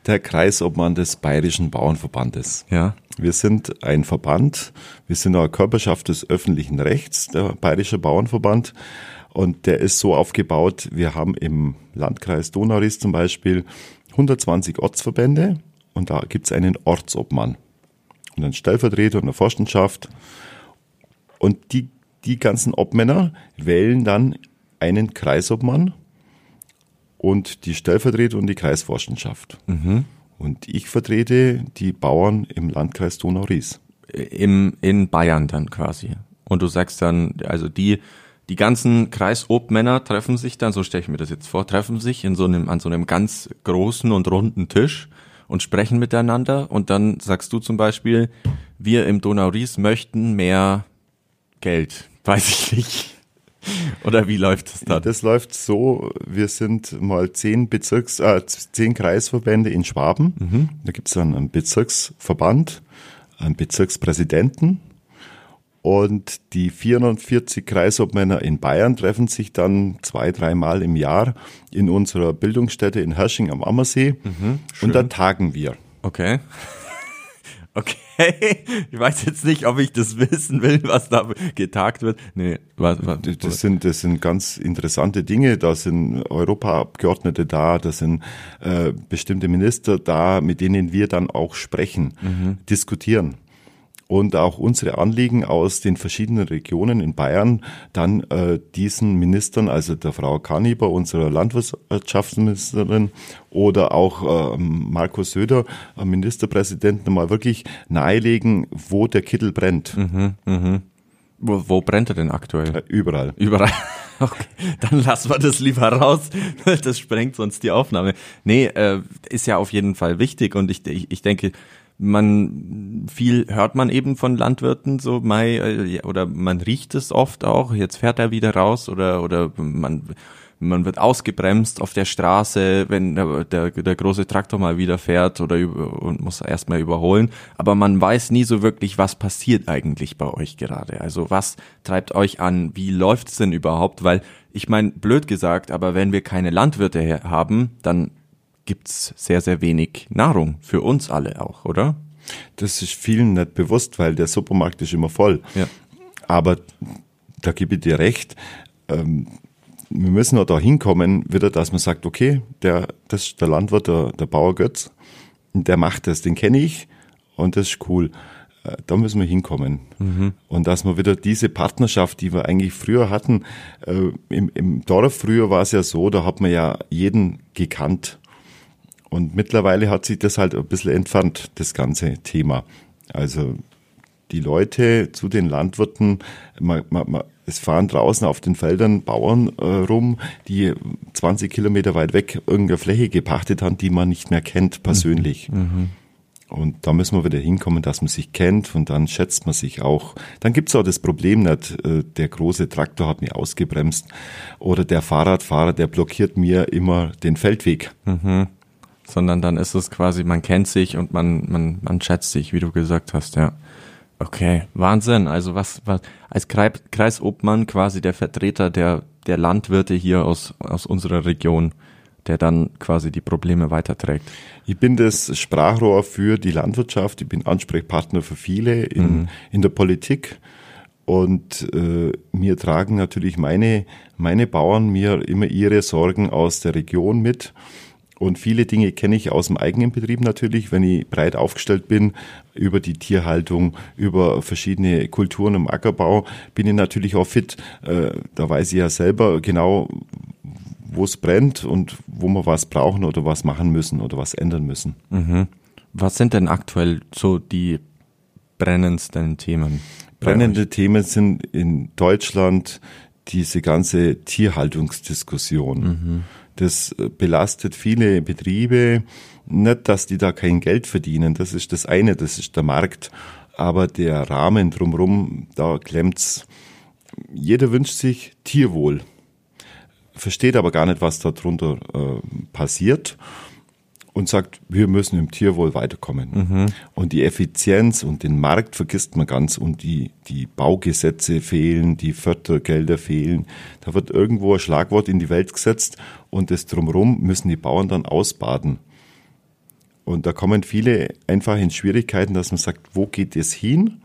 Der Kreisobmann des Bayerischen Bauernverbandes. Ja. Wir sind ein Verband, wir sind eine Körperschaft des öffentlichen Rechts, der Bayerische Bauernverband. Und der ist so aufgebaut, wir haben im Landkreis Donauris zum Beispiel 120 Ortsverbände und da gibt es einen Ortsobmann und einen Stellvertreter und eine Vorstandschaft. Und die, die ganzen Obmänner wählen dann einen Kreisobmann und die Stellvertreter und die Kreisvorstandschaft. Mhm. Und ich vertrete die Bauern im Landkreis Donau-Ries. Im, in Bayern dann quasi. Und du sagst dann, also die die ganzen Kreisobmänner treffen sich dann, so stelle ich mir das jetzt vor, treffen sich in so einem, an so einem ganz großen und runden Tisch und sprechen miteinander und dann sagst du zum Beispiel, wir im Donau-Ries möchten mehr Geld. Weiß ich nicht. *laughs* Oder wie läuft das dann? Das läuft so, wir sind mal zehn Bezirks, äh, zehn Kreisverbände in Schwaben. Mhm. Da gibt's dann einen Bezirksverband, einen Bezirkspräsidenten und die 440 Kreisobmänner in Bayern treffen sich dann zwei, dreimal im Jahr in unserer Bildungsstätte in Hersching am Ammersee. Mhm, und da tagen wir. Okay. *laughs* Okay, ich weiß jetzt nicht, ob ich das wissen will, was da getagt wird. Nee, was, was, das sind das sind ganz interessante Dinge. Da sind Europaabgeordnete da, da sind äh, bestimmte Minister da, mit denen wir dann auch sprechen, mhm. diskutieren und auch unsere Anliegen aus den verschiedenen Regionen in Bayern dann äh, diesen Ministern, also der Frau Kaniber, unserer Landwirtschaftsministerin, oder auch äh, Markus Söder, Ministerpräsidenten, mal wirklich nahelegen, wo der Kittel brennt. Mhm, mh. Wo, wo brennt er denn aktuell? Äh, überall. Überall. *laughs* Okay, dann lassen wir das lieber raus. Das sprengt sonst die Aufnahme. Nee, äh, ist ja auf jeden Fall wichtig und ich, ich, ich denke, man viel hört man eben von Landwirten so Mai äh, oder man riecht es oft auch jetzt fährt er wieder raus oder oder man man wird ausgebremst auf der Straße, wenn der, der, der große Traktor mal wieder fährt oder und muss erstmal überholen. Aber man weiß nie so wirklich, was passiert eigentlich bei euch gerade. Also was treibt euch an? Wie läuft's denn überhaupt? Weil ich meine, blöd gesagt, aber wenn wir keine Landwirte haben, dann gibt's sehr, sehr wenig Nahrung für uns alle auch, oder? Das ist vielen nicht bewusst, weil der Supermarkt ist immer voll. Ja. Aber da gebe ich dir recht. Ähm, wir müssen auch da hinkommen, wieder, dass man sagt, okay, der, das ist der Landwirt, der, der Bauer Götz, der macht das, den kenne ich und das ist cool. Äh, da müssen wir hinkommen. Mhm. Und dass wir wieder diese Partnerschaft, die wir eigentlich früher hatten, äh, im, im Dorf früher war es ja so, da hat man ja jeden gekannt. Und mittlerweile hat sich das halt ein bisschen entfernt, das ganze Thema. Also die Leute zu den Landwirten, man, man, man, es fahren draußen auf den Feldern Bauern äh, rum, die 20 Kilometer weit weg irgendeine Fläche gepachtet haben, die man nicht mehr kennt persönlich. Mhm. mhm. Und da müssen wir wieder hinkommen, dass man sich kennt und dann schätzt man sich auch. Dann gibt's auch das Problem nicht, äh, der große Traktor hat mich ausgebremst oder der Fahrradfahrer, der blockiert mir immer den Feldweg. Mhm. Sondern dann ist es quasi, man kennt sich und man, man, man schätzt sich, wie du gesagt hast, ja. Okay, Wahnsinn. Also was, was als Kreisobmann quasi der Vertreter der, der Landwirte hier aus, aus unserer Region der dann quasi die Probleme weiterträgt. Ich bin das Sprachrohr für die Landwirtschaft, ich bin Ansprechpartner für viele in, mhm. in der Politik und äh, mir tragen natürlich meine, meine Bauern mir immer ihre Sorgen aus der Region mit. Und viele Dinge kenne ich aus dem eigenen Betrieb natürlich, wenn ich breit aufgestellt bin über die Tierhaltung, über verschiedene Kulturen im Ackerbau, bin ich natürlich auch fit. Äh, da weiß ich ja selber genau, wo es brennt und wo wir was brauchen oder was machen müssen oder was ändern müssen. Mhm. Was sind denn aktuell so die brennendsten Themen? Brennende Themen sind in Deutschland diese ganze Tierhaltungsdiskussion. Mhm. Das belastet viele Betriebe. Nicht, dass die da kein Geld verdienen. Das ist das eine, das ist der Markt. Aber der Rahmen drumherum, da klemmt's. Jeder wünscht sich Tierwohl versteht aber gar nicht, was darunter äh, passiert und sagt, wir müssen im Tierwohl weiterkommen. Mhm. Und die Effizienz und den Markt vergisst man ganz und die, die Baugesetze fehlen, die Fördergelder fehlen. Da wird irgendwo ein Schlagwort in die Welt gesetzt und das drumherum müssen die Bauern dann ausbaden. Und da kommen viele einfach in Schwierigkeiten, dass man sagt, wo geht es hin?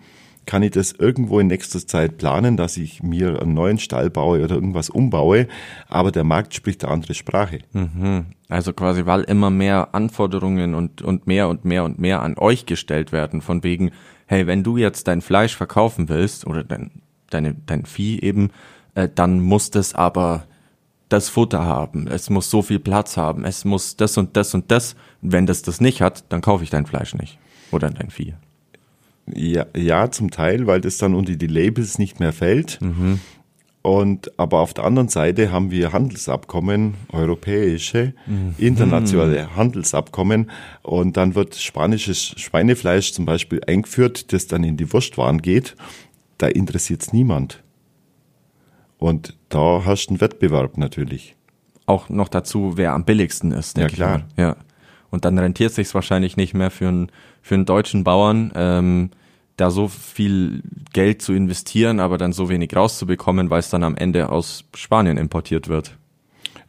Kann ich das irgendwo in nächster Zeit planen, dass ich mir einen neuen Stall baue oder irgendwas umbaue, aber der Markt spricht eine andere Sprache. Mhm. Also quasi, weil immer mehr Anforderungen und, und mehr und mehr und mehr an euch gestellt werden, von wegen, hey, wenn du jetzt dein Fleisch verkaufen willst oder dein, deine, dein Vieh eben, äh, dann muss das aber das Futter haben, es muss so viel Platz haben, es muss das und das und das. Wenn das das nicht hat, dann kaufe ich dein Fleisch nicht oder dein Vieh. Ja, ja, zum Teil, weil das dann unter die Labels nicht mehr fällt. Mhm. Und aber auf der anderen Seite haben wir Handelsabkommen, europäische, mhm. internationale Handelsabkommen. Und dann wird spanisches Schweinefleisch zum Beispiel eingeführt, das dann in die Wurstwaren geht. Da interessiert es niemand. Und da hast du einen Wettbewerb natürlich. Auch noch dazu, wer am billigsten ist. Ja, klar. Ja. Und dann rentiert sich wahrscheinlich nicht mehr für einen, für einen deutschen Bauern, ähm, da so viel Geld zu investieren, aber dann so wenig rauszubekommen, weil es dann am Ende aus Spanien importiert wird.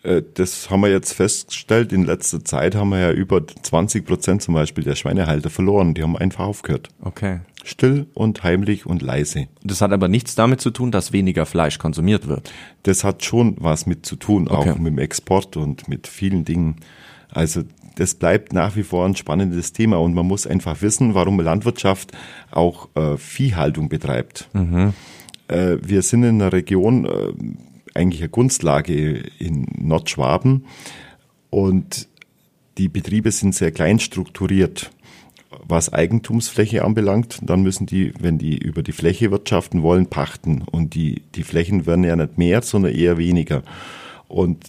Äh, das haben wir jetzt festgestellt. In letzter Zeit haben wir ja über 20 Prozent zum Beispiel der Schweinehalter verloren. Die haben einfach aufgehört. Okay. Still und heimlich und leise. Das hat aber nichts damit zu tun, dass weniger Fleisch konsumiert wird. Das hat schon was mit zu tun, okay. auch mit dem Export und mit vielen Dingen. Also das bleibt nach wie vor ein spannendes Thema und man muss einfach wissen, warum Landwirtschaft auch äh, Viehhaltung betreibt. Mhm. Äh, wir sind in einer Region, äh, eigentlich eine Kunstlage in Nordschwaben und die Betriebe sind sehr klein strukturiert. Was Eigentumsfläche anbelangt, dann müssen die, wenn die über die Fläche wirtschaften wollen, pachten. Und die, die Flächen werden ja nicht mehr, sondern eher weniger. Und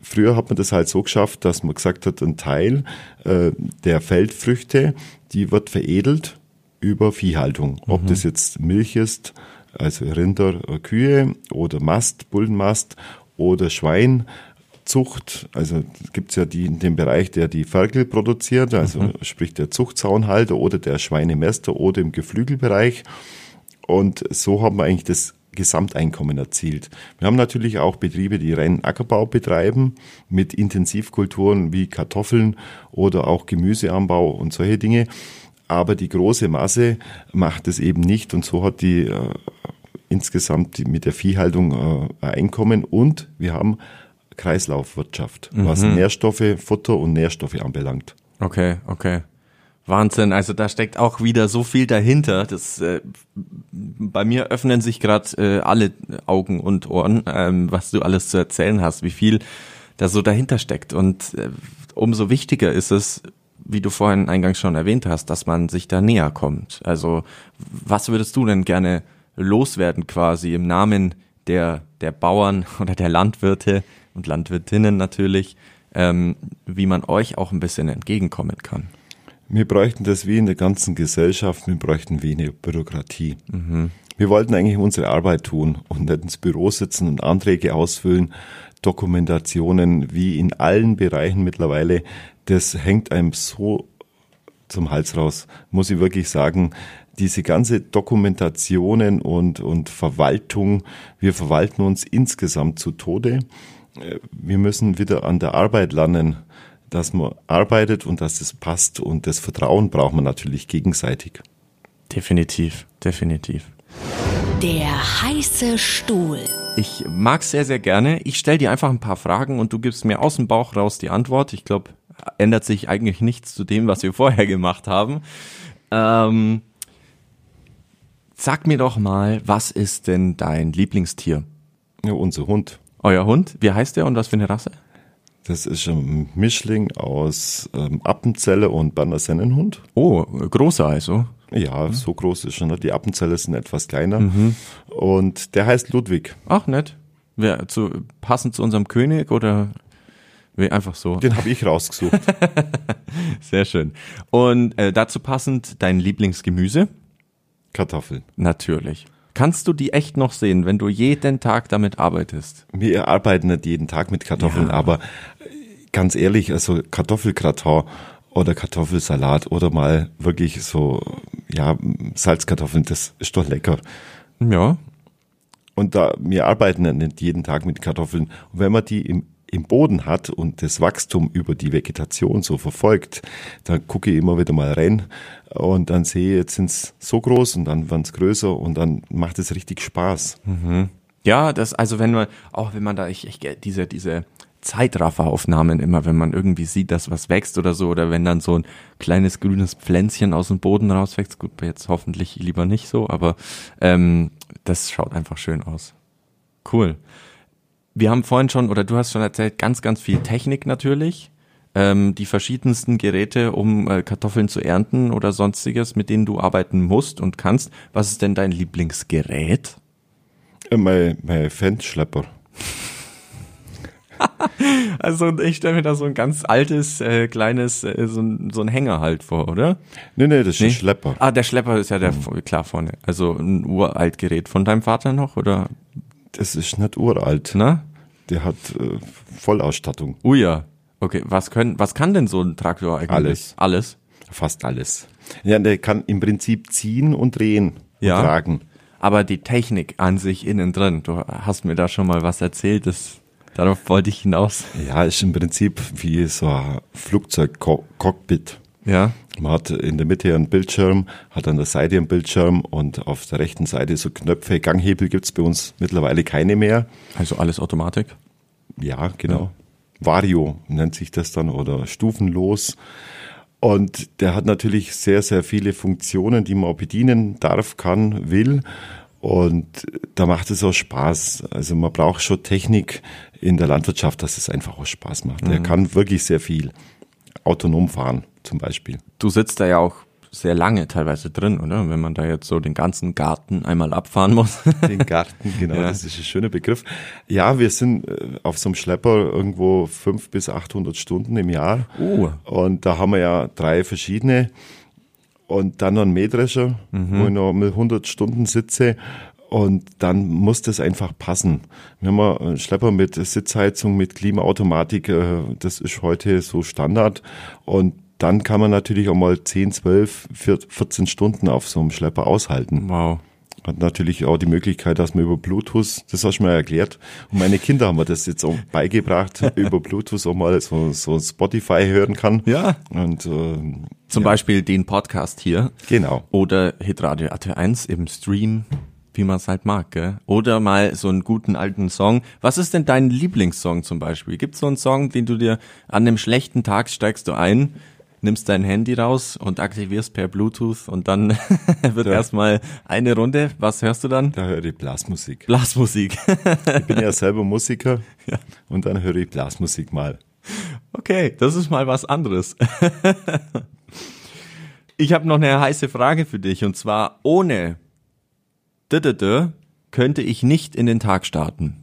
Früher hat man das halt so geschafft, dass man gesagt hat, ein Teil äh, der Feldfrüchte, die wird veredelt über Viehhaltung. Ob mhm. das jetzt Milch ist, also Rinder, Kühe oder Mast, Bullenmast oder Schweinzucht. Also gibt's ja die in dem Bereich, der die Ferkel produziert, also mhm. sprich der Zuchtzaunhalter oder der Schweinemester oder im Geflügelbereich. Und so haben wir eigentlich das Gesamteinkommen erzielt. Wir haben natürlich auch Betriebe, die reinen Ackerbau betreiben mit Intensivkulturen wie Kartoffeln oder auch Gemüseanbau und solche Dinge. Aber die große Masse macht es eben nicht und so hat die äh, insgesamt mit der Viehhaltung äh, Einkommen und wir haben Kreislaufwirtschaft, mhm. was Nährstoffe, Futter und Nährstoffe anbelangt. Okay, okay. Wahnsinn, also da steckt auch wieder so viel dahinter. Das äh, bei mir öffnen sich gerade äh, alle Augen und Ohren, ähm, was du alles zu erzählen hast, wie viel da so dahinter steckt. Und äh, umso wichtiger ist es, wie du vorhin eingangs schon erwähnt hast, dass man sich da näher kommt. Also was würdest du denn gerne loswerden quasi im Namen der, der Bauern *laughs* oder der Landwirte und Landwirtinnen natürlich, ähm, wie man euch auch ein bisschen entgegenkommen kann? Wir bräuchten das wie in der ganzen Gesellschaft, wir bräuchten weniger Bürokratie. Mhm. Wir wollten eigentlich unsere Arbeit tun und nicht ins Büro sitzen und Anträge ausfüllen, Dokumentationen wie in allen Bereichen mittlerweile. Das hängt einem so zum Hals raus, muss ich wirklich sagen. Diese ganze Dokumentationen und, und Verwaltung, wir verwalten uns insgesamt zu Tode. Wir müssen wieder an der Arbeit lernen dass man arbeitet und dass es passt. Und das Vertrauen braucht man natürlich gegenseitig. Definitiv, definitiv. Der heiße Stuhl. Ich mag sehr, sehr gerne. Ich stelle dir einfach ein paar Fragen und du gibst mir aus dem Bauch raus die Antwort. Ich glaube, ändert sich eigentlich nichts zu dem, was wir vorher gemacht haben. Ähm, sag mir doch mal, was ist denn dein Lieblingstier? Ja, unser Hund. Euer Hund? Wie heißt der und was für eine Rasse? Das ist ein Mischling aus ähm, Appenzelle und Berner Sennenhund. Oh, großer also. Ja, so groß ist schon. Die Appenzelle sind etwas kleiner. Mhm. Und der heißt Ludwig. Ach, nett. Wer zu, passend zu unserem König oder wie einfach so? Den habe ich rausgesucht. *laughs* Sehr schön. Und äh, dazu passend dein Lieblingsgemüse? Kartoffeln. Natürlich. Kannst du die echt noch sehen, wenn du jeden Tag damit arbeitest? Wir arbeiten nicht jeden Tag mit Kartoffeln, ja. aber ganz ehrlich, also Kartoffelgratin oder Kartoffelsalat oder mal wirklich so, ja, Salzkartoffeln, das ist doch lecker. Ja. Und da, wir arbeiten ja nicht jeden Tag mit Kartoffeln. Und wenn man die im im Boden hat und das Wachstum über die Vegetation so verfolgt, dann gucke ich immer wieder mal rein und dann sehe ich, jetzt sind es so groß und dann werden es größer und dann macht es richtig Spaß. Mhm. Ja, das, also wenn man, auch wenn man da, ich, ich diese, diese Zeitrafferaufnahmen immer, wenn man irgendwie sieht, dass was wächst oder so, oder wenn dann so ein kleines grünes Pflänzchen aus dem Boden rauswächst, gut, jetzt hoffentlich lieber nicht so, aber ähm, das schaut einfach schön aus. Cool. Wir haben vorhin schon, oder du hast schon erzählt, ganz, ganz viel Technik natürlich. Ähm, die verschiedensten Geräte, um äh, Kartoffeln zu ernten oder sonstiges, mit denen du arbeiten musst und kannst. Was ist denn dein Lieblingsgerät? Äh, mein, mein Fenschlepper. *laughs* also ich stelle mir da so ein ganz altes, äh, kleines, äh, so, ein, so ein Hänger halt vor, oder? Nee, nee, das ist nee? ein Schlepper. Ah, der Schlepper ist ja der, mhm. klar vorne. Also ein uralt Gerät von deinem Vater noch, oder? Das ist nicht uralt. Na? Der hat äh, Vollausstattung. Oh ja. Okay, was können, was kann denn so ein Traktor eigentlich? Alles. Alles? Fast alles. Ja, der kann im Prinzip ziehen und drehen ja. und tragen. Aber die Technik an sich innen drin, du hast mir da schon mal was erzählt, das, darauf wollte ich hinaus. Ja, ist im Prinzip wie so ein Flugzeugcockpit. Ja. Man hat in der Mitte einen Bildschirm, hat an der Seite einen Bildschirm und auf der rechten Seite so Knöpfe. Ganghebel gibt's bei uns mittlerweile keine mehr. Also alles Automatik? Ja, genau. Ja. Vario nennt sich das dann oder stufenlos. Und der hat natürlich sehr, sehr viele Funktionen, die man auch bedienen darf, kann, will. Und da macht es auch Spaß. Also man braucht schon Technik in der Landwirtschaft, dass es einfach auch Spaß macht. Mhm. Er kann wirklich sehr viel autonom fahren zum Beispiel. Du sitzt da ja auch sehr lange teilweise drin, oder? Wenn man da jetzt so den ganzen Garten einmal abfahren muss. *laughs* Den Garten, genau, ja. das ist ein schöner Begriff. Ja, wir sind äh, auf so einem Schlepper irgendwo fünf bis 800 Stunden im Jahr. Oh. Und da haben wir ja drei verschiedene. Und dann noch ein Mähdrescher, mhm. wo ich noch mit 100 Stunden sitze. Und dann muss das einfach passen. Wir haben einen Schlepper mit Sitzheizung, mit Klimaautomatik, äh, das ist heute so Standard. Und dann kann man natürlich auch mal 10, 12, 14 Stunden auf so einem Schlepper aushalten. Wow. Hat natürlich auch die Möglichkeit, dass man über Bluetooth, das hast du mir erklärt, und meine Kinder haben mir das jetzt auch beigebracht, *laughs* über Bluetooth auch mal so, so Spotify hören kann. Ja. Und äh, zum ja. Beispiel den Podcast hier. Genau. Oder Hitradio AT1 im Stream wie man es halt mag, gell? Oder mal so einen guten alten Song. Was ist denn dein Lieblingssong zum Beispiel? Gibt es so einen Song, den du dir an einem schlechten Tag steigst du ein, nimmst dein Handy raus und aktivierst per Bluetooth und dann *laughs* wird Ja. erstmal eine Runde. Was hörst du dann? Da höre ich Blasmusik. Blasmusik. Ich bin ja selber Musiker *laughs* Ja. und dann höre ich Blasmusik mal. Okay, das ist mal was anderes. *laughs* ich habe noch eine heiße Frage für dich und zwar ohne könnte ich nicht in den Tag starten.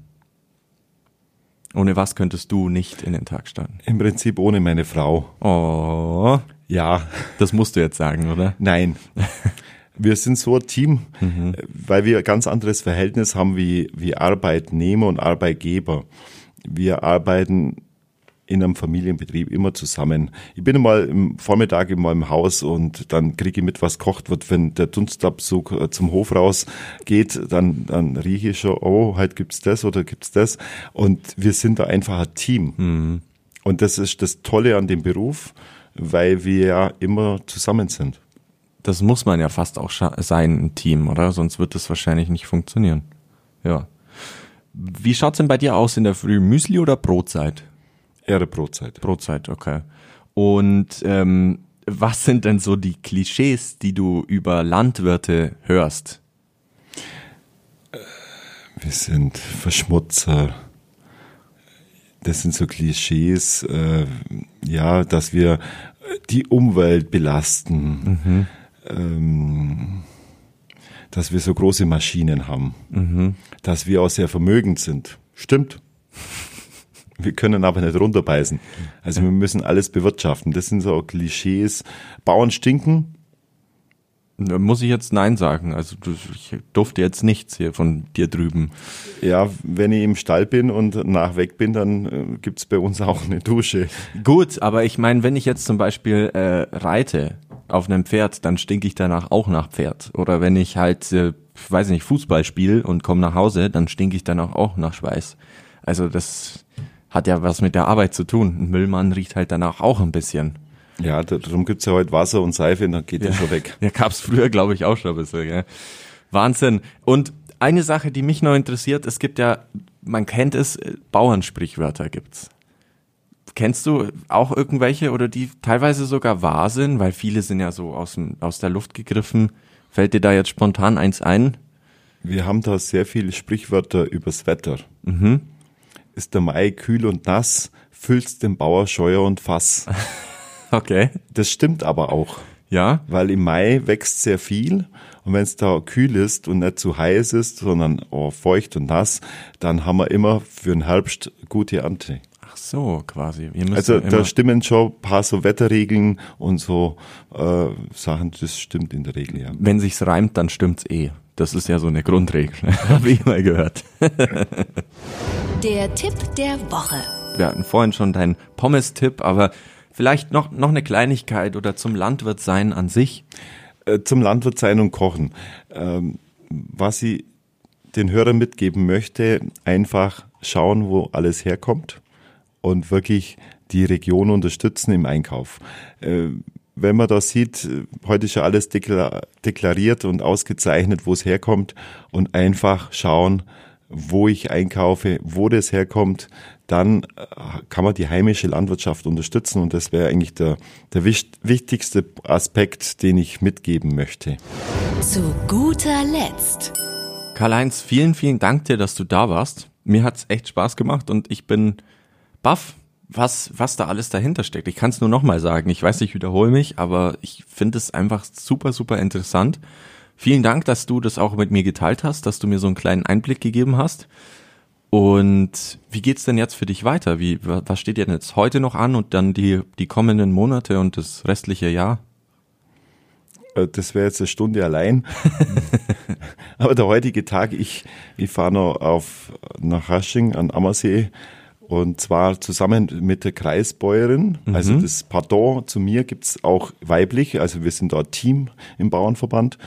Ohne was könntest du nicht in den Tag starten? Im Prinzip ohne meine Frau. Oh, Ja, das musst du jetzt sagen, oder? nein. *laughs* Wir sind so ein Team, äh, weil wir ein ganz anderes Verhältnis haben wie, wie Arbeitnehmer und Arbeitgeber. Wir arbeiten in einem Familienbetrieb immer zusammen. Ich bin mal im Vormittag in meinem Haus und dann kriege ich mit, was kocht wird. Wenn der Dunstabzug äh, zum Hof raus geht, dann, dann rieche ich schon, oh, halt gibt's das oder gibt's das. Und wir sind da einfach ein Team. Und das ist das Tolle an dem Beruf, weil wir ja immer zusammen sind. Das muss man ja fast auch sein, ein Team, oder? Sonst wird das wahrscheinlich nicht funktionieren. Ja. Wie schaut's denn bei dir aus in der Früh? Müsli oder Brotzeit? Ehre Brotzeit. Brotzeit, okay. Und ähm, was sind denn so die Klischees, die du über Landwirte hörst? Wir sind Verschmutzer. Das sind so Klischees, äh, ja, dass wir die Umwelt belasten, ähm, dass wir so große Maschinen haben, dass wir auch sehr vermögend sind. Stimmt. Wir können aber nicht runterbeißen. Also wir müssen alles bewirtschaften. Das sind so Klischees. Bauern stinken, Da muss ich jetzt Nein sagen. Also ich durfte jetzt nichts hier von dir drüben. Ja, wenn ich im Stall bin und nach weg bin, dann äh, gibt's bei uns auch eine Dusche. Gut, aber ich meine, wenn ich jetzt zum Beispiel äh, reite auf einem Pferd, dann stinke ich danach auch nach Pferd. Oder wenn ich halt, äh, weiß nicht, Fußball spiele und komme nach Hause, dann stinke ich danach auch nach Schweiß. Also das hat ja was mit der Arbeit zu tun. Ein Müllmann riecht halt danach auch ein bisschen. Ja, da- darum gibt's ja heute Wasser und Seife und dann geht das schon weg. Ja, gab's früher, glaube ich, auch schon ein bisschen. Gell? Wahnsinn. Und eine Sache, die mich noch interessiert, es gibt ja, man kennt es, äh, Bauernsprichwörter gibt's. Kennst du auch irgendwelche oder die teilweise sogar wahr sind, weil viele sind ja so aus, dem, aus der Luft gegriffen. Fällt dir da jetzt spontan eins ein? Wir haben da sehr viele Sprichwörter übers Wetter. Ist der Mai kühl und nass, füllst den Bauer Scheuer und Fass. *laughs* Okay. Das stimmt aber auch, Ja? weil im Mai wächst sehr viel und wenn es da kühl ist und nicht zu heiß ist, sondern oh, feucht und nass, dann haben wir immer für den Herbst gute Ernte. Ach so, quasi. Also da stimmen schon ein paar so Wetterregeln und so äh, Sachen, das stimmt in der Regel, ja. wenn sich's reimt, dann stimmt's eh. Das ist ja so eine Grundregel, *laughs* habe ich mal gehört. Der Tipp der Woche. Wir hatten vorhin schon deinen Pommes-Tipp, aber vielleicht noch, noch eine Kleinigkeit oder zum Landwirt sein an sich. Äh, zum Landwirt sein und kochen. Ähm, was ich den Hörern mitgeben möchte, einfach schauen, wo alles herkommt und wirklich die Region unterstützen im Einkauf. Wenn man da sieht, heute ist ja alles dekla deklariert und ausgezeichnet, wo es herkommt und einfach schauen, wo ich einkaufe, wo das herkommt, dann äh, kann man die heimische Landwirtschaft unterstützen und das wäre eigentlich der, der wicht- wichtigste Aspekt, den ich mitgeben möchte. Zu guter Letzt. Karl-Heinz, vielen, vielen Dank dir, dass du da warst. Mir hat's echt Spaß gemacht und ich bin baff, was, was da alles dahinter steckt. Ich kann es nur nochmal sagen. Ich weiß, ich wiederhole mich, aber ich finde es einfach super, super interessant. Vielen Dank, dass du das auch mit mir geteilt hast, dass du mir so einen kleinen Einblick gegeben hast. Und wie geht's denn jetzt für dich weiter? Wie, wa- was steht dir denn jetzt heute noch an und dann die, die kommenden Monate und das restliche Jahr? Äh, Das wäre jetzt eine Stunde allein. *laughs* Aber der heutige Tag, ich, ich fahre noch auf, nach Hasching an Ammersee und zwar zusammen mit der Kreisbäuerin. Also das Pardon zu mir gibt's auch weiblich, also wir sind da Team im Bauernverband.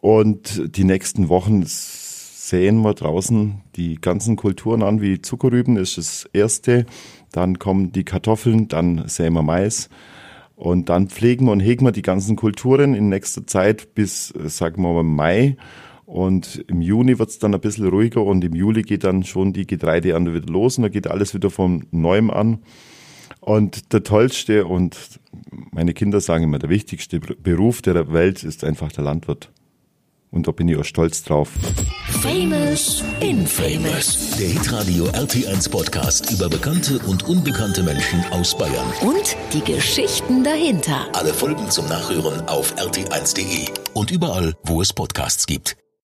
Und die nächsten Wochen säen wir draußen die ganzen Kulturen an, wie Zuckerrüben ist das erste. Dann kommen die Kartoffeln, dann säen wir Mais. Und dann pflegen und hegen wir die ganzen Kulturen in nächster Zeit bis, äh, sagen wir mal, Mai. Und im Juni wird's dann ein bisschen ruhiger und im Juli geht dann schon die Getreideernte wieder los und da geht alles wieder von neuem an. Und der tollste und meine Kinder sagen immer, der wichtigste Beruf der Welt ist einfach der Landwirt. Und da bin ich auch stolz drauf. Famous Infamous. Der Hitradio RT1 Podcast über bekannte und unbekannte Menschen aus Bayern. Und die Geschichten dahinter. Alle Folgen zum Nachhören auf rt1.de und überall, wo es Podcasts gibt.